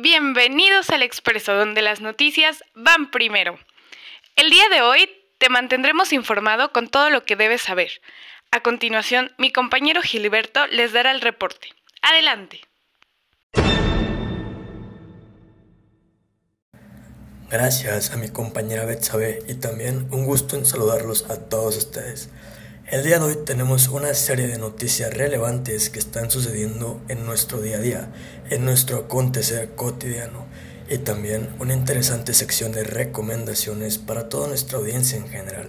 bienvenidos al Expreso, donde las noticias van primero. El día de hoy te mantendremos informado con todo lo que debes saber. A continuación, mi compañero Gilberto les dará el reporte. Adelante. Gracias a mi compañera Betsabe y también un gusto en saludarlos a todos ustedes. El día de hoy tenemos una serie de noticias relevantes que están sucediendo en nuestro día a día, en nuestro acontecer cotidiano y también una interesante sección de recomendaciones para toda nuestra audiencia en general.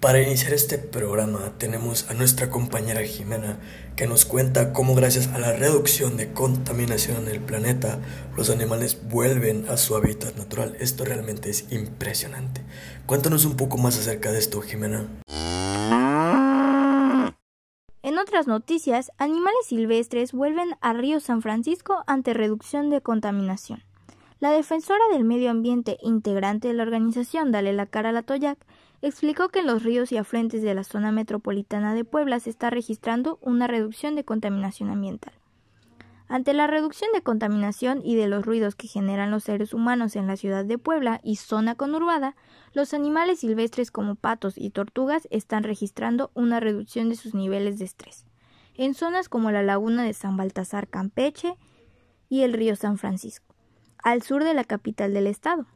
Para iniciar este programa tenemos a nuestra compañera Jimena que nos cuenta cómo gracias a la reducción de contaminación en el planeta los animales vuelven a su hábitat natural. Esto realmente es impresionante. Cuéntanos un poco más acerca de esto, Jimena. Noticias, animales silvestres vuelven a Río San Francisco ante reducción de contaminación. La defensora del medio ambiente integrante de la organización Dale la cara a la Toyac explicó que en los ríos y afluentes de la zona metropolitana de Puebla se está registrando una reducción de contaminación ambiental. Ante la reducción de contaminación y de los ruidos que generan los seres humanos en la ciudad de Puebla y zona conurbada, los animales silvestres como patos y tortugas están registrando una reducción de sus niveles de estrés. En zonas como la laguna de San Baltasar Campeche y el río San Francisco, al sur de la capital del estado.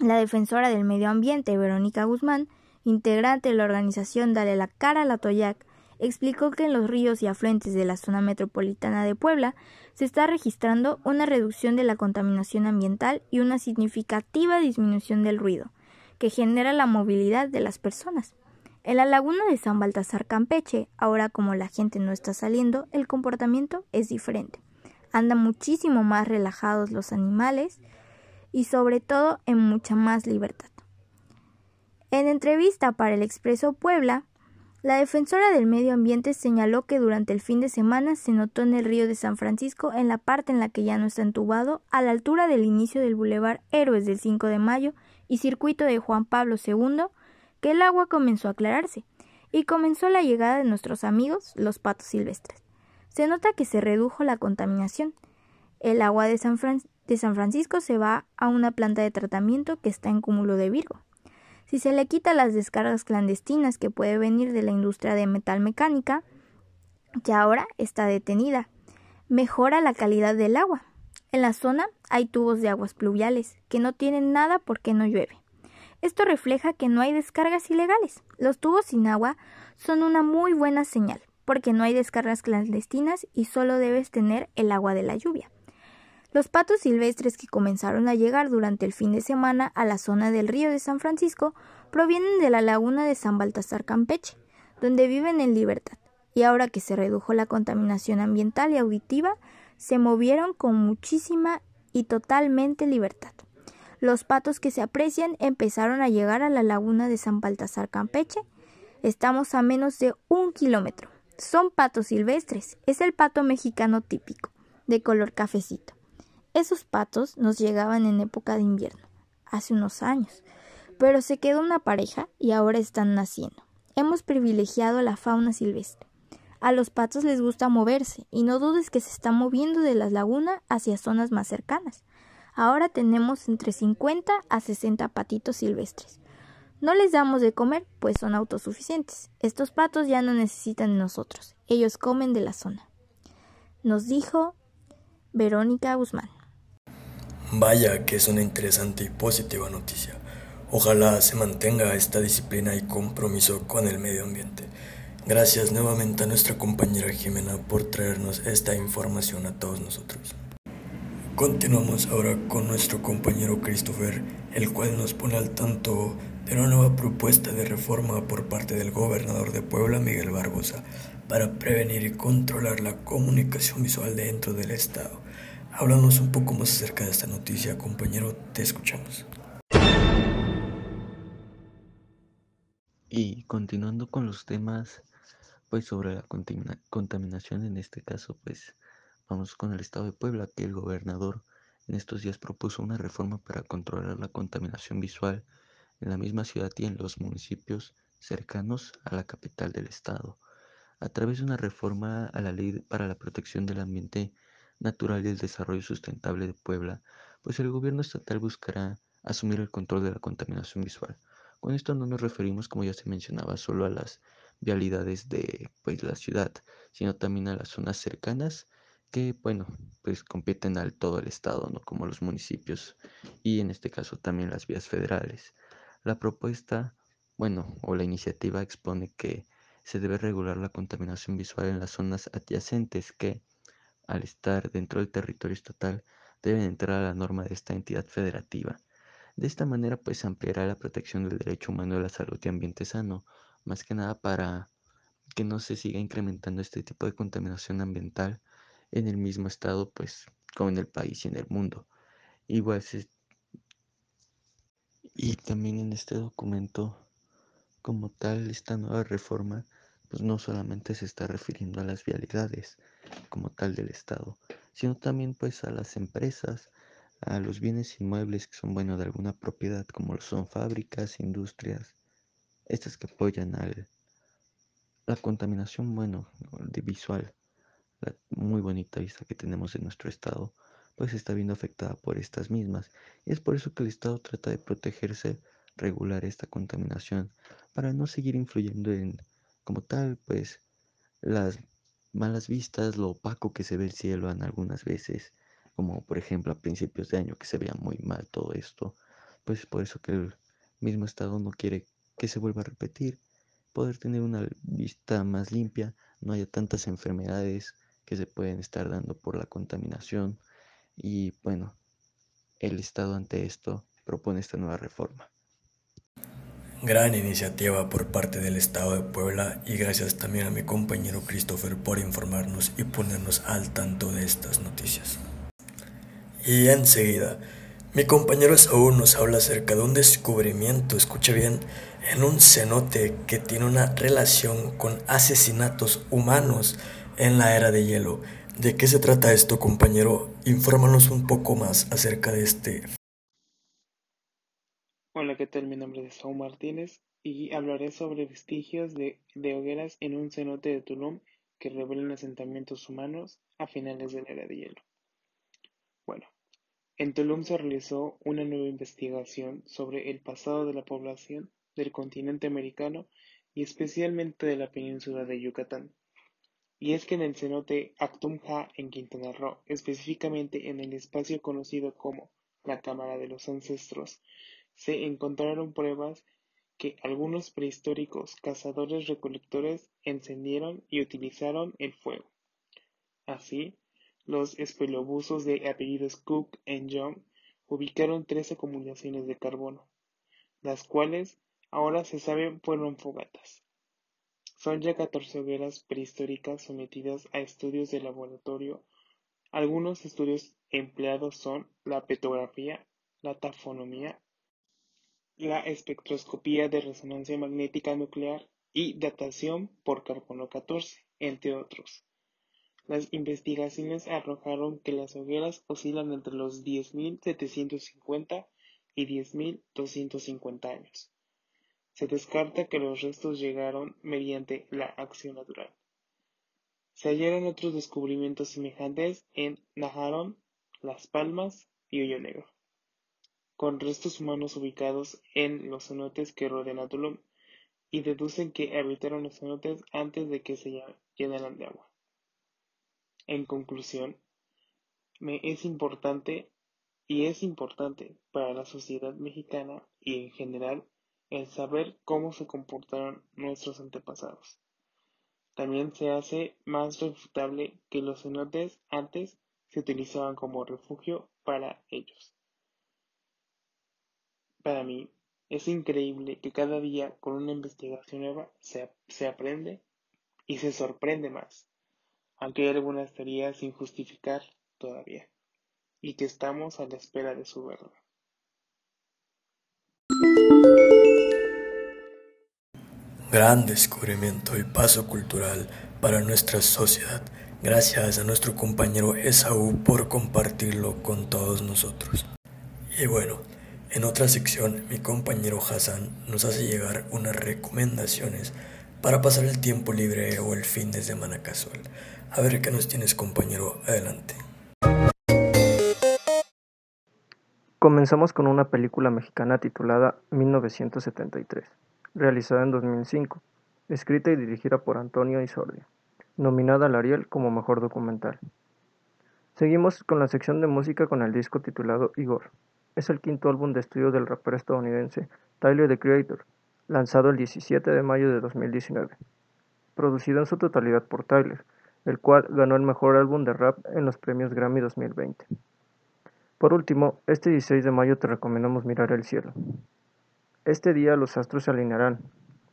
La defensora del medio ambiente, Verónica Guzmán, integrante de la organización Dale la cara a la Toyac, explicó que en los ríos y afluentes de la zona metropolitana de Puebla se está registrando una reducción de la contaminación ambiental y una significativa disminución del ruido, que genera la movilidad de las personas. En la laguna de San Baltasar Campeche, ahora como la gente no está saliendo, el comportamiento es diferente. Andan muchísimo más relajados los animales, y sobre todo en mucha más libertad. En entrevista para el Expreso Puebla, la defensora del medio ambiente señaló que durante el fin de semana se notó en el río de San Francisco, en la parte en la que ya no está entubado, a la altura del inicio del bulevar Héroes del 5 de Mayo y circuito de Juan Pablo II, que el agua comenzó a aclararse y comenzó la llegada de nuestros amigos, los patos silvestres. Se nota que se redujo la contaminación. El agua de San, Francisco se va a una planta de tratamiento que está en Cúmulo de Virgo. Si se le quita las descargas clandestinas que puede venir de la industria de metal mecánica, que ahora está detenida, mejora la calidad del agua. En la zona hay tubos de aguas pluviales que no tienen nada porque no llueve. Esto refleja que no hay descargas ilegales. Los tubos sin agua son una muy buena señal, porque no hay descargas clandestinas y solo debes tener el agua de la lluvia. Los patos silvestres que comenzaron a llegar durante el fin de semana a la zona del río de San Francisco provienen de la laguna de San Baltasar Campeche, donde viven en libertad, y ahora que se redujo la contaminación ambiental y auditiva, se movieron con muchísima y totalmente libertad. Los patos que se aprecian empezaron a llegar a la laguna de San Baltasar Campeche. Estamos a menos de un kilómetro. Son patos silvestres. Es el pato mexicano típico, de color cafecito. Esos patos nos llegaban en época de invierno, hace unos años, pero se quedó una pareja y ahora están naciendo. Hemos privilegiado la fauna silvestre. A los patos les gusta moverse y no dudes que se están moviendo de la laguna hacia zonas más cercanas. Ahora tenemos entre 50 a 60 patitos silvestres. No les damos de comer, pues son autosuficientes. Estos patos ya no necesitan de nosotros. Ellos comen de la zona. Nos dijo Verónica Guzmán. Vaya que es una interesante y positiva noticia. Ojalá se mantenga esta disciplina y compromiso con el medio ambiente. Gracias nuevamente a nuestra compañera Jimena por traernos esta información a todos nosotros. Continuamos ahora con nuestro compañero Christopher, el cual nos pone al tanto de una nueva propuesta de reforma por parte del gobernador de Puebla, Miguel Barbosa, para prevenir y controlar la comunicación visual dentro del Estado. Háblanos un poco más acerca de esta noticia, compañero, te escuchamos. Y continuando con los temas, pues sobre la contaminación en este caso, pues vamos con el estado de Puebla, que el gobernador en estos días propuso una reforma para controlar la contaminación visual en la misma ciudad y en los municipios cercanos a la capital del estado, a través de una reforma a la ley para la protección del ambiente natural y el desarrollo sustentable de Puebla, pues el gobierno estatal buscará asumir el control de la contaminación visual. Con esto no nos referimos, como ya se mencionaba, solo a las vialidades de pues, la ciudad, sino también a las zonas cercanas que, bueno, pues competen al todo el estado, ¿no? Como los municipios y en este caso también las vías federales. La propuesta, bueno, o la iniciativa expone que se debe regular la contaminación visual en las zonas adyacentes que, al estar dentro del territorio estatal, deben entrar a la norma de esta entidad federativa. De esta manera, pues ampliará la protección del derecho humano de la salud y ambiente sano, más que nada para que no se siga incrementando este tipo de contaminación ambiental en el mismo estado, pues, como en el país y en el mundo. Igual Y también en este documento, como tal, esta nueva reforma, pues no solamente se está refiriendo a las vialidades como tal del Estado, sino también pues a las empresas, a los bienes inmuebles que son, bueno, de alguna propiedad, como son fábricas, industrias, estas que apoyan al, la contaminación, bueno, de visual la muy bonita vista que tenemos en nuestro estado, pues está viendo afectada por estas mismas. Y es por eso que el estado trata de protegerse, regular esta contaminación, para no seguir influyendo en, como tal, pues las malas vistas, lo opaco que se ve el cielo en algunas veces, como por ejemplo a principios de año que se vea muy mal todo esto, pues es por eso que el mismo estado no quiere que se vuelva a repetir, poder tener una vista más limpia, no haya tantas enfermedades, que se pueden estar dando por la contaminación y bueno, el Estado ante esto propone esta nueva reforma. Gran iniciativa por parte del Estado de Puebla y gracias también a mi compañero Christopher por informarnos y ponernos al tanto de estas noticias. Y enseguida, mi compañero Saúl nos habla acerca de un descubrimiento, escuche bien, en un cenote que tiene una relación con asesinatos humanos en la era de hielo. ¿De qué se trata esto, compañero? Infórmanos un poco más acerca de este. Hola, ¿qué tal? Mi nombre es Saúl Martínez y hablaré sobre vestigios de, de hogueras en un cenote de Tulum que revelan asentamientos humanos a finales de la era de hielo. Bueno, en Tulum se realizó una nueva investigación sobre el pasado de la población del continente americano y especialmente de la península de Yucatán. Y es que en el cenote Actumha en Quintana Roo, específicamente en el espacio conocido como la Cámara de los Ancestros, se encontraron pruebas que algunos prehistóricos cazadores recolectores encendieron y utilizaron el fuego. Así, los espelobusos de apellidos Cook y Young ubicaron tres acumulaciones de carbono, las cuales ahora se sabe fueron fogatas. Son ya catorce hogueras prehistóricas sometidas a estudios de laboratorio. Algunos estudios empleados son la petrografía, la tafonomía, la espectroscopía de resonancia magnética nuclear y datación por carbono 14, entre otros. Las investigaciones arrojaron que las hogueras oscilan entre los 10.750 y 10.250 años. Se descarta que los restos llegaron mediante la acción natural. Se hallaron otros descubrimientos semejantes en Najarón, Las Palmas y Hoyo Negro, con restos humanos ubicados en los cenotes que rodean a Tulum, y deducen que habitaron los cenotes antes de que se llenaran de agua. En conclusión, me es importante y es importante para la sociedad mexicana y en general el saber cómo se comportaron nuestros antepasados. También se hace más refutable que los cenotes antes se utilizaban como refugio para ellos. Para mí, es increíble que cada día con una investigación nueva se, se aprende y se sorprende más, aunque hay algunas teorías sin justificar todavía, y que estamos a la espera de su verdad. gran descubrimiento y paso cultural para nuestra sociedad. Gracias a nuestro compañero Esaú por compartirlo con todos nosotros. Y bueno, en otra sección mi compañero Hassan nos hace llegar unas recomendaciones para pasar el tiempo libre o el fin de semana casual. A ver qué nos tienes compañero, adelante. Comenzamos con una película mexicana titulada 1973 realizada en 2005, escrita y dirigida por Antonio Isordia, nominada al Ariel como Mejor Documental. Seguimos con la sección de música con el disco titulado Igor. Es el quinto álbum de estudio del rapero estadounidense Tyler the Creator, lanzado el 17 de mayo de 2019, producido en su totalidad por Tyler, el cual ganó el mejor álbum de rap en los premios Grammy 2020. Por último, este 16 de mayo te recomendamos mirar el cielo. Este día los astros se alinearán.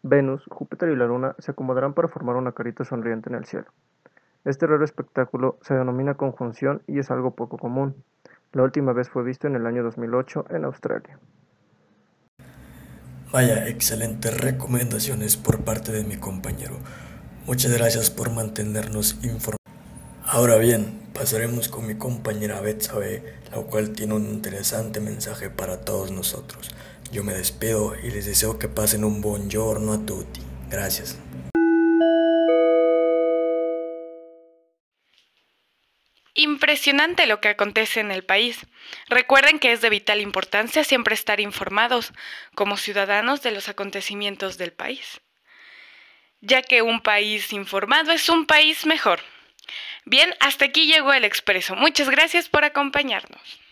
Venus, Júpiter y la Luna se acomodarán para formar una carita sonriente en el cielo. Este raro espectáculo se denomina conjunción y es algo poco común. La última vez fue visto en el año 2008 en Australia. Vaya, excelentes recomendaciones por parte de mi compañero. Muchas gracias por mantenernos informados. Ahora bien, pasaremos con mi compañera Betsabe, la cual tiene un interesante mensaje para todos nosotros. Yo me despido y les deseo que pasen un buen giorno a tutti. Gracias. Impresionante lo que acontece en el país. Recuerden que es de vital importancia siempre estar informados como ciudadanos de los acontecimientos del país, ya que un país informado es un país mejor. Bien, hasta aquí llegó el expreso. Muchas gracias por acompañarnos.